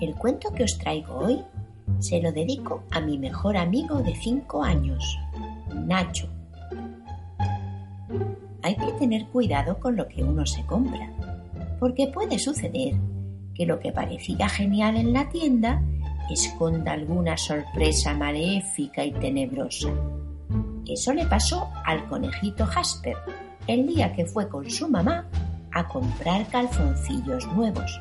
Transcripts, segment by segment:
El cuento que os traigo hoy se lo dedico a mi mejor amigo de cinco años, Nacho. Hay que tener cuidado con lo que uno se compra, porque puede suceder que lo que parecía genial en la tienda esconda alguna sorpresa maléfica y tenebrosa. Eso le pasó al conejito Jasper el día que fue con su mamá a comprar calzoncillos nuevos.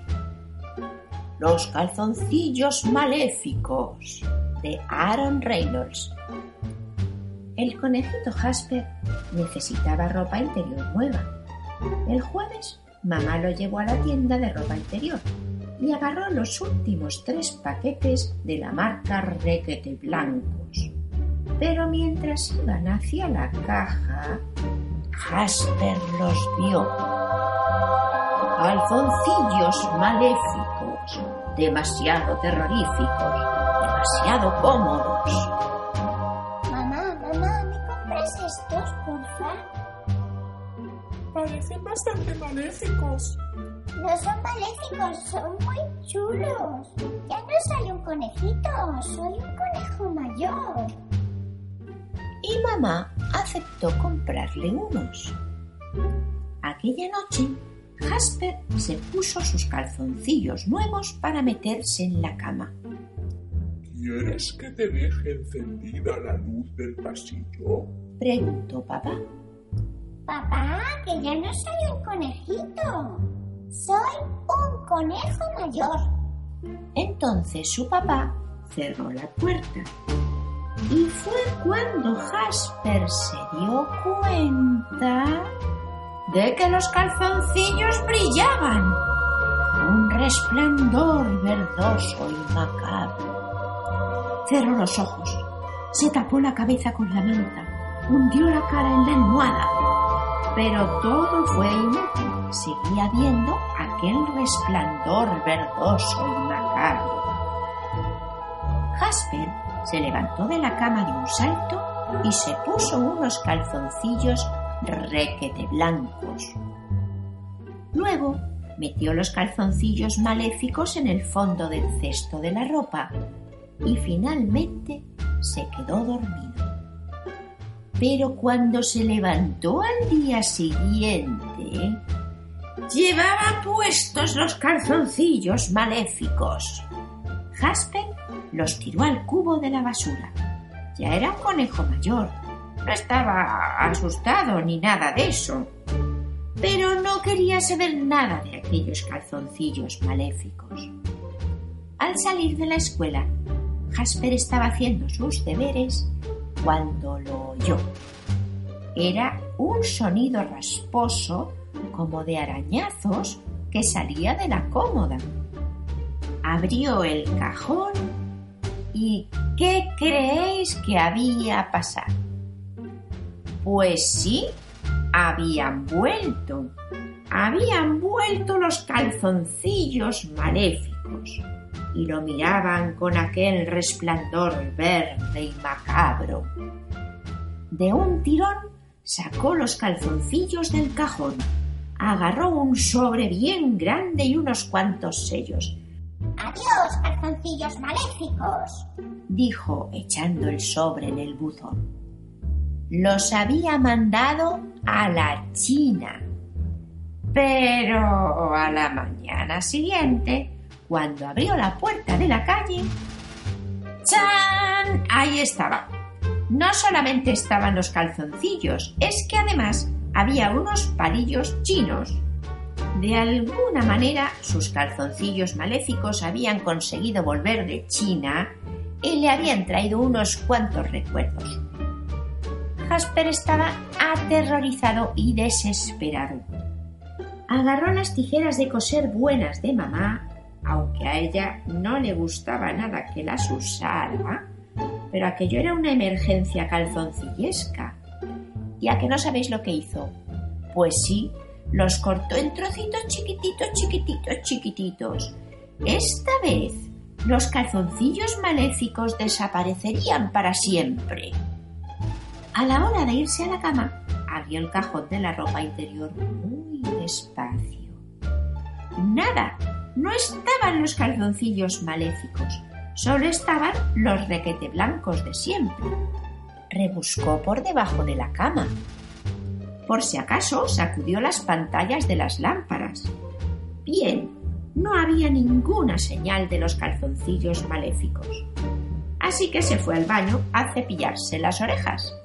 Los calzoncillos maléficos de Aaron Reynolds. El conejito Jasper necesitaba ropa interior nueva. El jueves mamá lo llevó a la tienda de ropa interior y agarró los últimos tres paquetes de la marca Requete Blancos. Pero mientras iban hacia la caja, Jasper los vio. Calzoncillos maléficos, demasiado terroríficos, demasiado cómodos. Mamá, mamá, ¿me compras estos, porfa? Parecen bastante maléficos. No son maléficos, son muy chulos. Ya no soy un conejito, soy un conejo mayor. Y mamá aceptó comprarle unos. Aquella noche, Jasper se puso sus calzoncillos nuevos para meterse en la cama. ¿Quieres que te deje encendida la luz del pasillo? Preguntó papá. Papá, que ya no soy un conejito. Soy un conejo mayor. Entonces su papá cerró la puerta. Y fue cuando Jasper se dio cuenta de que los calzoncillos brillaban. Un resplandor verdoso y macabro. Cerró los ojos, se tapó la cabeza con la manta, hundió la cara en la almohada. Pero todo fue inútil. Seguía viendo aquel resplandor verdoso y macabro. Jasper se levantó de la cama de un salto y se puso unos calzoncillos requete blancos. Luego metió los calzoncillos maléficos en el fondo del cesto de la ropa y finalmente se quedó dormido. Pero cuando se levantó al día siguiente, llevaba puestos los calzoncillos maléficos. Jasper los tiró al cubo de la basura. Ya era un conejo mayor. Estaba asustado ni nada de eso. Pero no quería saber nada de aquellos calzoncillos maléficos. Al salir de la escuela, Jasper estaba haciendo sus deberes cuando lo oyó. Era un sonido rasposo como de arañazos que salía de la cómoda. Abrió el cajón ¿Y qué creéis que había pasado? Pues sí, habían vuelto. Habían vuelto los calzoncillos maléficos y lo miraban con aquel resplandor verde y macabro. De un tirón sacó los calzoncillos del cajón, agarró un sobre bien grande y unos cuantos sellos Adiós, calzoncillos maléficos, dijo echando el sobre en el buzón. Los había mandado a la China. Pero a la mañana siguiente, cuando abrió la puerta de la calle, ¡chan! Ahí estaba. No solamente estaban los calzoncillos, es que además había unos palillos chinos de alguna manera sus calzoncillos maléficos habían conseguido volver de China y le habían traído unos cuantos recuerdos. Jasper estaba aterrorizado y desesperado. Agarró las tijeras de coser buenas de mamá, aunque a ella no le gustaba nada que las usara, pero aquello era una emergencia calzoncillesca. ¿Y a que no sabéis lo que hizo? Pues sí, los cortó en trocitos chiquititos, chiquititos, chiquititos. Esta vez los calzoncillos maléficos desaparecerían para siempre. A la hora de irse a la cama, abrió el cajón de la ropa interior muy despacio. Nada, no estaban los calzoncillos maléficos, solo estaban los requete blancos de siempre. Rebuscó por debajo de la cama. Por si acaso sacudió las pantallas de las lámparas. Bien, no había ninguna señal de los calzoncillos maléficos. Así que se fue al baño a cepillarse las orejas.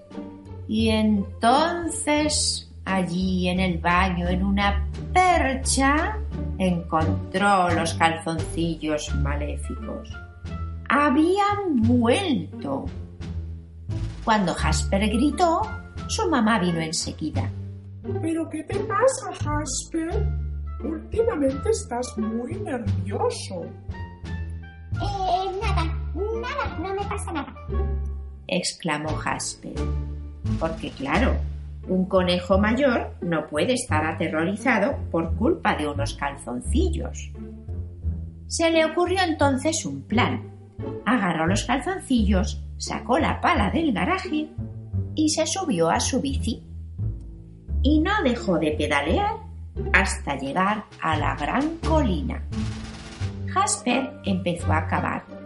Y entonces allí en el baño, en una percha, encontró los calzoncillos maléficos. Habían vuelto. Cuando Jasper gritó, su mamá vino enseguida. ¿Pero qué te pasa, Jasper? Últimamente estás muy nervioso. Eh, nada, nada, no me pasa nada. exclamó Jasper. Porque claro, un conejo mayor no puede estar aterrorizado por culpa de unos calzoncillos. Se le ocurrió entonces un plan. Agarró los calzoncillos, sacó la pala del garaje y se subió a su bici. Y no dejó de pedalear hasta llegar a la gran colina. Jasper empezó a cavar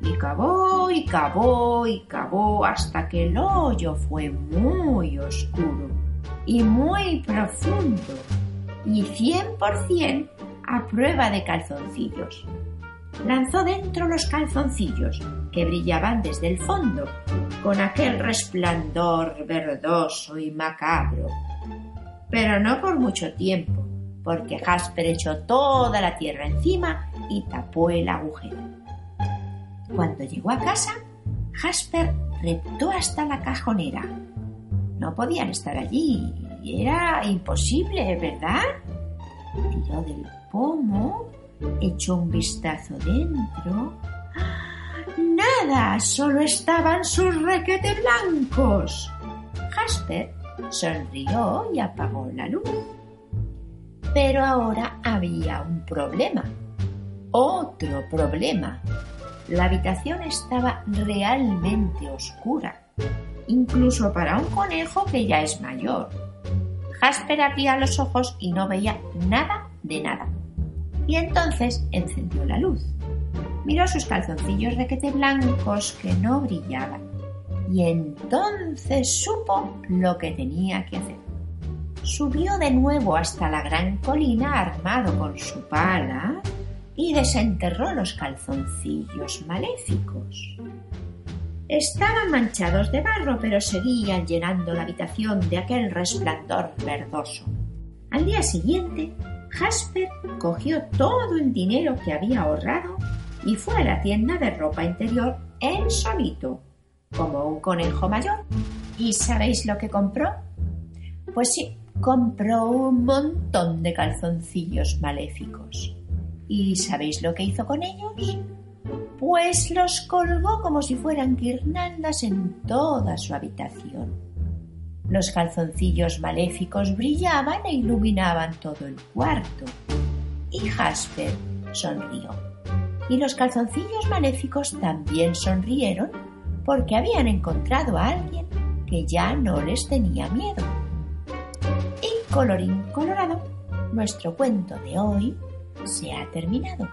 y cavó y cavó y cavó hasta que el hoyo fue muy oscuro y muy profundo y cien por cien a prueba de calzoncillos. Lanzó dentro los calzoncillos que brillaban desde el fondo con aquel resplandor verdoso y macabro. Pero no por mucho tiempo, porque Jasper echó toda la tierra encima y tapó el agujero. Cuando llegó a casa, Jasper reptó hasta la cajonera. No podían estar allí. Era imposible, ¿verdad? Tiró del pomo, echó un vistazo dentro. ¡Nada! Solo estaban sus requete blancos. Jasper sonrió y apagó la luz. Pero ahora había un problema. Otro problema. La habitación estaba realmente oscura, incluso para un conejo que ya es mayor. Jasper abría los ojos y no veía nada de nada. Y entonces encendió la luz. Miró sus calzoncillos requete blancos que no brillaban. Y entonces supo lo que tenía que hacer. Subió de nuevo hasta la gran colina armado con su pala y desenterró los calzoncillos maléficos. Estaban manchados de barro, pero seguían llenando la habitación de aquel resplandor verdoso. Al día siguiente, Jasper cogió todo el dinero que había ahorrado y fue a la tienda de ropa interior en solito, como un conejo mayor. ¿Y sabéis lo que compró? Pues sí, compró un montón de calzoncillos maléficos. ¿Y sabéis lo que hizo con ellos? Pues los colgó como si fueran guirnaldas en toda su habitación. Los calzoncillos maléficos brillaban e iluminaban todo el cuarto. Y Jasper sonrió. Y los calzoncillos maléficos también sonrieron porque habían encontrado a alguien que ya no les tenía miedo. Y colorín colorado, nuestro cuento de hoy se ha terminado.